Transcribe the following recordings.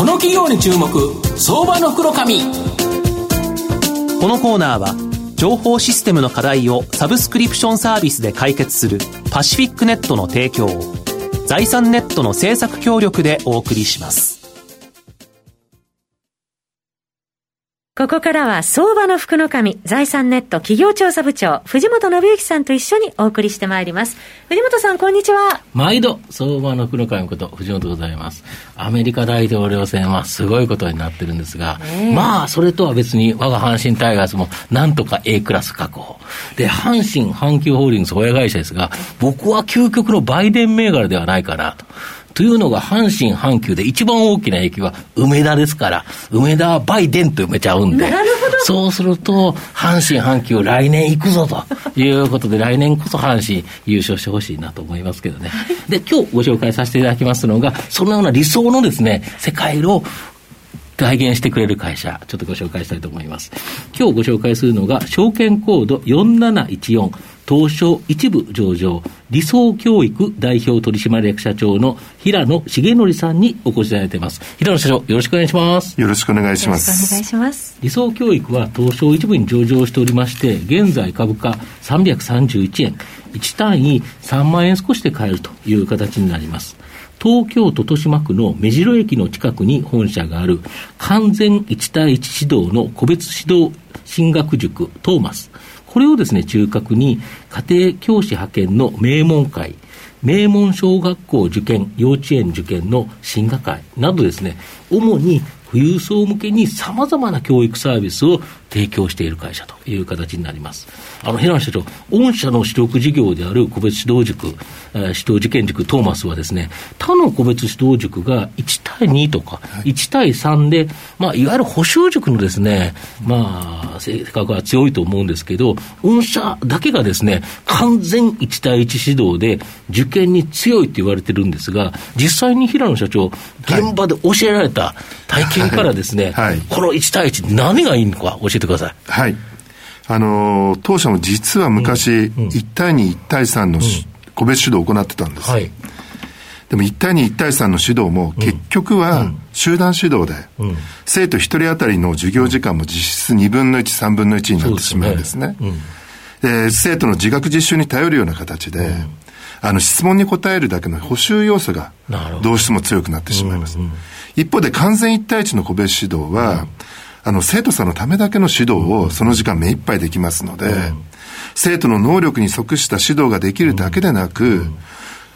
この企業に注目相場の袋紙このコーナーは情報システムの課題をサブスクリプションサービスで解決するパシフィックネットの提供を財産ネットの政策協力でお送りします。ここからは相場の福の神、財産ネット企業調査部長、藤本信之さんと一緒にお送りしてまいります。藤本さん、こんにちは。毎度、相場の福の神こと、藤本でございます。アメリカ大統領選はすごいことになってるんですが、まあ、それとは別に、我が阪神タイガースも、なんとか A クラス確保。で、阪神阪急ホールディングス親会社ですが、僕は究極のバイデン銘柄ではないかなと。というのが阪神阪急で一番大きな駅は梅田ですから、梅田はバイデンと埋めちゃうんで、そうすると、阪神阪急来年行くぞということで、来年こそ阪神優勝してほしいなと思いますけどね。で、今日ご紹介させていただきますのが、そのような理想のですね、世界を体現してくれる会社、ちょっとご紹介したいと思います。今日ご紹介するのが、証券コード4714、東証一部上場、理想教育代表取締役社長の平野重則さんにお越しいただいています。平野社長、よろしくお願いします。よろしくお願いします。お願いします。理想教育は東証一部に上場しておりまして、現在株価331円、1単位3万円少しで買えるという形になります。東京都豊島区の目白駅の近くに本社がある完全1対1指導の個別指導進学塾トーマス。これをですね、中核に家庭教師派遣の名門会、名門小学校受験、幼稚園受験の進学会などですね、主に富裕層向けにさまざまな教育サービスを提供している会社という形になります。あの、平野社長、御社の主力事業である個別指導塾、えー、指導受験塾トーマスはですね、他の個別指導塾が1対2とか、1対3で、まあ、いわゆる補修塾のですね、まあ、性格は強いと思うんですけど、御社だけがですね、完全1対1指導で受験に強いって言われてるんですが、実際に平野社長、現場で教えられた体験からですね、はい。はい、この1対1、何がいいのか教えてください。はい。あの当社も実は昔、1対2、1対3の、個別指導を行ってたんです。はい、でも1対2、1対3の指導も結局は集団指導で、生徒1人当たりの授業時間も実質2分の1、3分の1になってしまうんですね。で、生徒の自学実習に頼るような形で、あの質問に答えるだけの補修要素がど。うしても強くなってしまいます。一方で完全1対1の個別指導は、あの、生徒さんのためだけの指導をその時間目いっぱいできますので、うん、生徒の能力に即した指導ができるだけでなく、うん、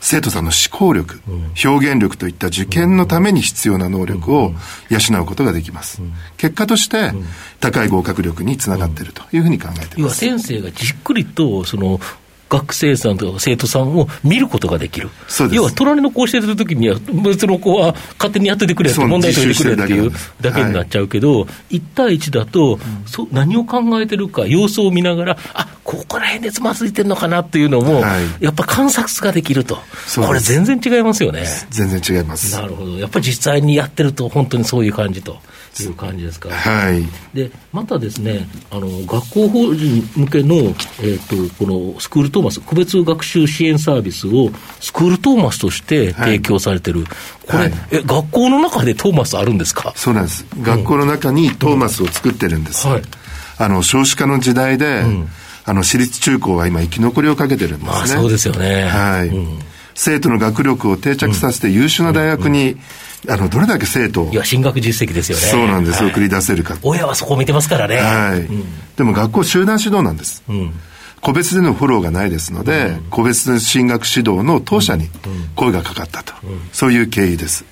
生徒さんの思考力、うん、表現力といった受験のために必要な能力を養うことができます。結果として、高い合格力につながっているというふうに考えています。先生がじっくりと、その、学生さんとか生徒さんを見ることができる。要は、隣の子を教えてるときには、別の子は勝手にやっててくれって、問題解いてくれっていうだけになっちゃうけど、はい、1対1だと、うん、そ何を考えてるか、様子を見ながら、あここら辺でつまずいてるのかなっていうのも、はい、やっぱ観察ができると、これ、全然違いますよね。全然違います。なるほど。やっぱり実際にやってると、本当にそういう感じと。いう感じですか。はい。で、またですね、あの、学校法人向けの、えっ、ー、と、このスクールトーマス、個別学習支援サービスをスクールトーマスとして提供されてる。はい、これ、はい、え、学校の中でトーマスあるんですか？そうなんです。学校の中にトーマスを作ってるんです。うん、はい。あの、少子化の時代で、うん、あの、私立中高は今生き残りをかけてるんですね。まあ、そうですよね。はい。うん生徒の学力を定着させて優秀な大学にあの、どれだけ生徒いや、進学実績ですよね。そうなんです、はい、送り出せるか。親はそこを見てますからね。はい。うん、でも学校集団指導なんです。うん、個別でのフォローがないですので、うん、個別進学指導の当社に声がかかったと。そういう経緯です。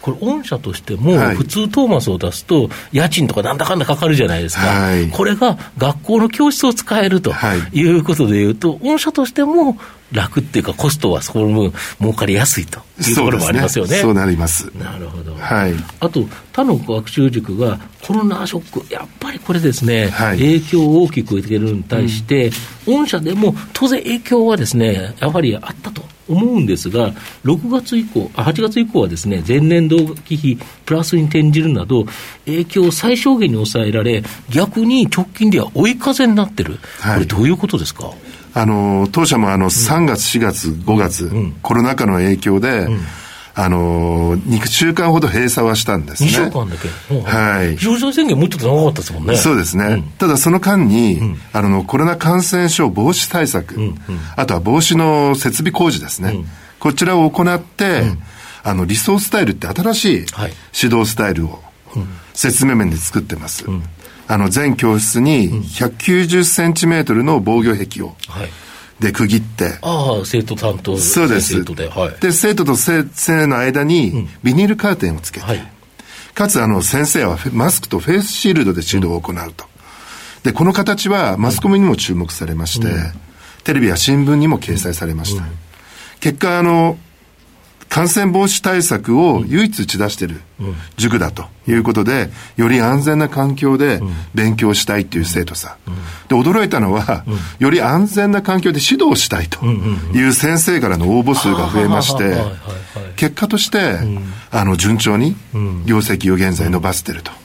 これ、御社としても、普通トーマスを出すと、家賃とかなんだかんだかかるじゃないですか、はい、これが学校の教室を使えるとい。うことでいうと、御社としても楽っていうか、コストはその分、儲かりやすいというところもありますよね。そう、ね,、なります。なるほど。はい。あと、他の学習塾がコロナショック、やっぱりこれですね、はい、影響を大きく受けるのに対して、うん、御社でも当然影響はですね、やはりあったと。思うんですが、6月以降、あ8月以降はですね、前年同期比プラスに転じるなど、影響を最小限に抑えられ、逆に直近では追い風になってる、これ、どういうことですか、あの当社もあの3月、4月、5月、コロナ禍の影響で、あのー、2週間ほど閉鎖はしたんですね。2週間だけ。はい。非常事態宣言もうちょっと長かったですもんね。そうですね。うん、ただその間に、うん、あの、コロナ感染症防止対策、うん。うん、あとは防止の設備工事ですね。うん、こちらを行って、あの、理想スタイルって新しい指導スタイルを、説明面で作ってます。あの、全教室に190センチメートルの防御壁を、はいで区切って。ああ、生徒担当そうです。生徒で。はい。で、生徒と先生の間にビニールカーテンをつけて、うんはい、かつ、あの、先生はマスクとフェイスシールドで指導を行うと。で、この形はマスコミにも注目されまして、うん、テレビや新聞にも掲載されました。うん、結果、あの、感染防止対策を唯一打ち出している塾だということで、より安全な環境で勉強したいという生徒さ。ん。で、驚いたのは、より安全な環境で指導したいという先生からの応募数が増えまして、結果として、あの、順調に業績を現在伸ばしていると。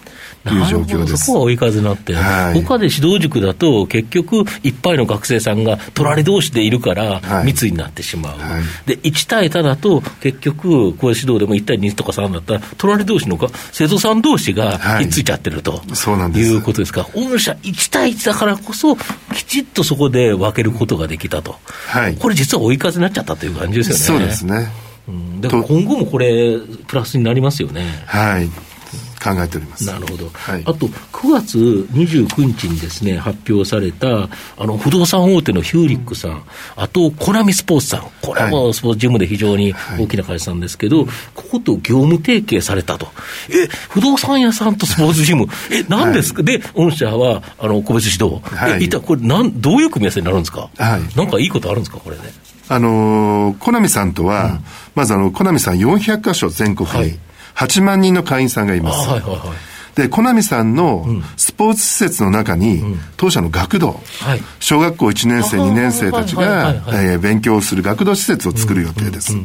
いう状況です。そこは追い風になって、はい、他で指導塾だと、結局、いっぱいの学生さんが隣同士でいるから、密になってしまう、はい、で1対多だと、結局、こういう指導でも1対2とか3だったら、隣同士の生徒さん同士がひっついちゃってると、はい、そうなんです。いうことですか、御社1対1だからこそ、きちっとそこで分けることができたと、はい、これ、実は追い風になっちゃったという感じですよね。そうですね。うん、だから今後もこれ、プラスになりますよね。はい考えております。なるほど。はい、あと、9月29日にですね、発表された、あの、不動産大手のヒューリックさん、うん、あと、コナミスポーツさん、これもスポーツジムで非常に大きな会社さんですけど、はい、ここと業務提携されたと。え、不動産屋さんとスポーツジム、え、何ですか、はい、で、御社は、あの、個別指導。はい、え、一体これ、なん、どういう組み合わせになるんですか？はい。なんかいいことあるんですか、これね。あのー、コナミさんとは、うん、まずあの、コナミさん400箇所全国に、8万人の会員さんがいます。はいはいはい。で、コナミさんのスポーツ施設の中に、当社の学童、はい、小学校1年生、2年生たちが、え勉強する学童施設を作る予定です。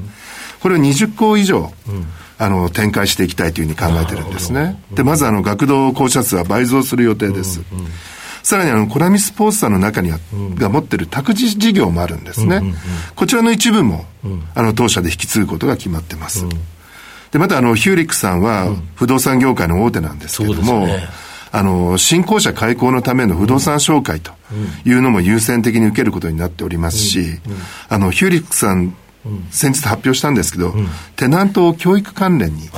これを20校以上、あの、展開していきたいというふうに考えてるんですね。で、まずあの、学童校舎数は倍増する予定です。さらにあの、コナミスポーツさんの中には、が持ってる託児事業もあるんですね。こちらの一部も、あの、当社で引き継ぐことが決まってます。で、またあの、ヒューリックさんは不動産業界の大手なんですけども、ね、あの、新興者開校のための不動産紹介というのも優先的に受けることになっておりますし、あの、ヒューリックさん、先日発表したんですけど、テナント教育関連に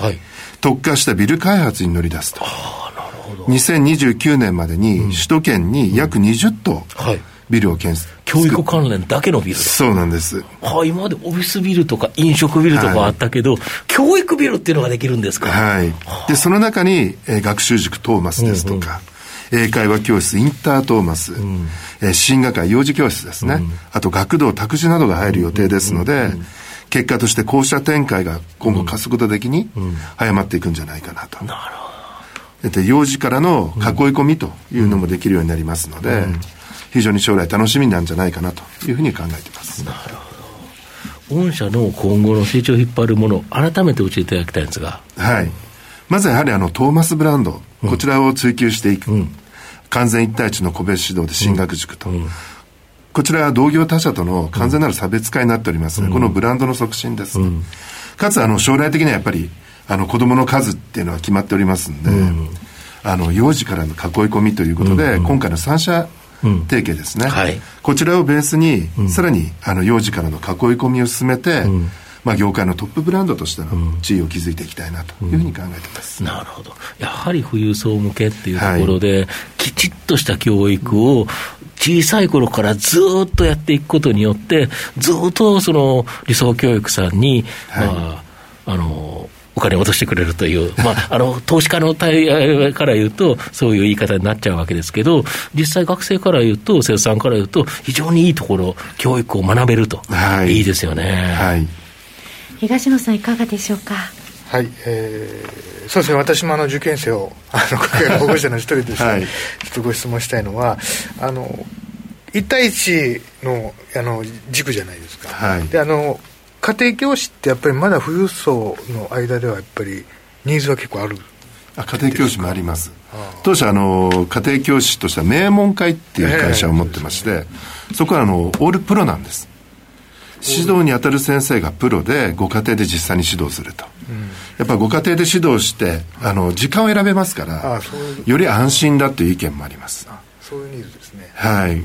特化したビル開発に乗り出すと。2029年までに首都圏に約20棟、はい。ビルを建設教育関連だけのビルそうなんです。はあ、今までオフィスビルとか飲食ビルとかあったけど、はい、教育ビルっていうのができるんですか？はい。で、その中に、えー、学習塾トーマスですとか、うんうん、英会話教室インタートーマス、うん、えー、進学会幼児教室ですね、うん、あと学童託児などが入る予定ですので、結果として校舎展開が今後加速度的に早まっていくんじゃないかなと。なるほど。で、幼児からの囲い込みというのもできるようになりますので、非常に将来楽しみなんじゃないかなというふうに考えています。なるほど。御社の今後の成長を引っ張るもの、改めて教えていただきたいんですが。はい。まずやはりあの、トーマスブランド、こちらを追求していく。うん、完全一対一の個別指導で進学塾と。うんうん、こちらは同業他社との完全なる差別化になっておりますこのブランドの促進です。かつ、あの、将来的にはやっぱり、あの、子供の数っていうのは決まっておりますんで、あの、幼児からの囲い込みということで、今回の3社提携ですね、はい、こちらをベースに、さらにあの幼児からの囲い込みを進めて、まあ、業界のトップブランドとしての地位を築いていきたいなというふうに考えてます、うん、なるほど、やはり富裕層向けっていうところで、はい、きちっとした教育を小さい頃からずっとやっていくことによって、ずっとその理想教育さんに、はい、まあ、あのお金を落としてくれるという、まあ、あの投資家の対から言うと、そういう言い方になっちゃうわけですけど、実際、学生から言うと、生徒さんから言うと、非常にいいところ、教育を学べると、はい、いいですよね。はい、東野さん、いかがでしょうか？はい、えー、そうですね、私もあの受験生を、あの保護者の一人として、はい、ちょっとご質問したいのは、あの1対1のあの軸じゃないですか。はい、であの家庭教師ってやっぱりまだ富裕層の間ではやっぱりニーズは結構ある。あ家庭教師もあります。当社あの家庭教師としては名門会っていう会社を持ってまして、そこはあのオールプロなんです。指導に当たる先生がプロでご家庭で実際に指導すると、うん、やっぱご家庭で指導してあの時間を選べますからより安心だという意見もあります。そういうニーズですね。はい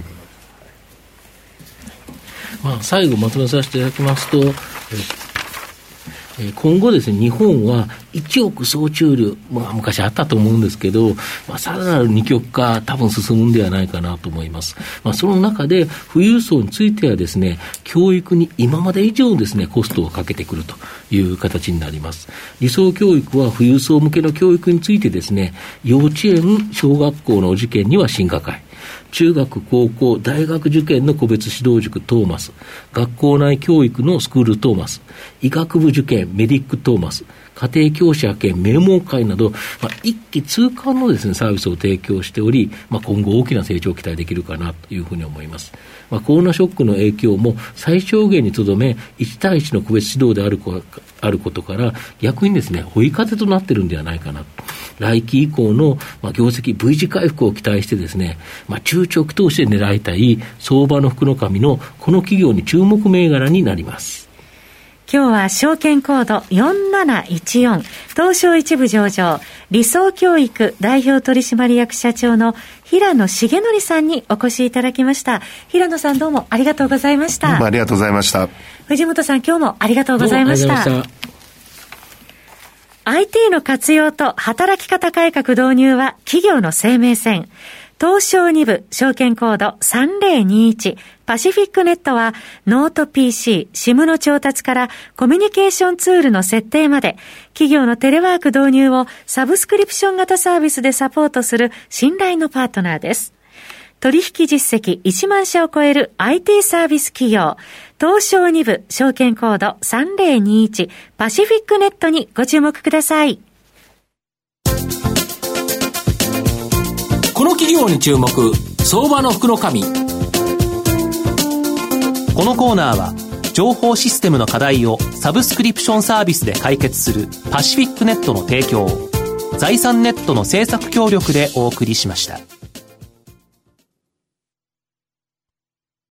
まあ、最後まとめさせていただきますと、え今後ですね、日本は1億総中流、まあ昔あったと思うんですけど、まあさらなる二極化多分進むんではないかなと思います。まあその中で富裕層についてはですね、教育に今まで以上ですね、コストをかけてくるという形になります。理想教育は富裕層向けの教育についてですね、幼稚園、小学校の受験には進化会。中学、高校、大学受験の個別指導塾トーマス、学校内教育のスクールトーマス、医学部受験メディックトーマス、家庭教師派遣名門会など、まあ、一気通貫のですね、サービスを提供しており、まあ、今後大きな成長を期待できるかなというふうに思います。まあ、コロナショックの影響も最小限にとどめ、1対1の個別指導であるあることから、逆にですね、追い風となってるんではないかな。来期以降の、まあ、業績 V 字回復を期待してですね、まあ、中長期投資で狙いたい相場の福の神のこの企業に注目銘柄になります。今日は証券コード4714東証一部上場理想教育代表取締役社長の平野重則さんにお越しいただきました。平野さんどうもありがとうございました。どうもありがとうございました。藤本さん今日もありがとうございました。IT の活用と働き方改革導入は企業の生命線。東証2部証券コード3021パシフィックネットはノート PC、SIM の調達からコミュニケーションツールの設定まで企業のテレワーク導入をサブスクリプション型サービスでサポートする信頼のパートナーです。取引実績1万社を超える IT サービス企業、東証2部証券コード3021パシフィックネットにご注目ください。この企業に注目相場の福の神このコーナーは情報システムの課題をサブスクリプションサービスで解決するパシフィックネットの提供財産ネットの政策協力でお送りしました。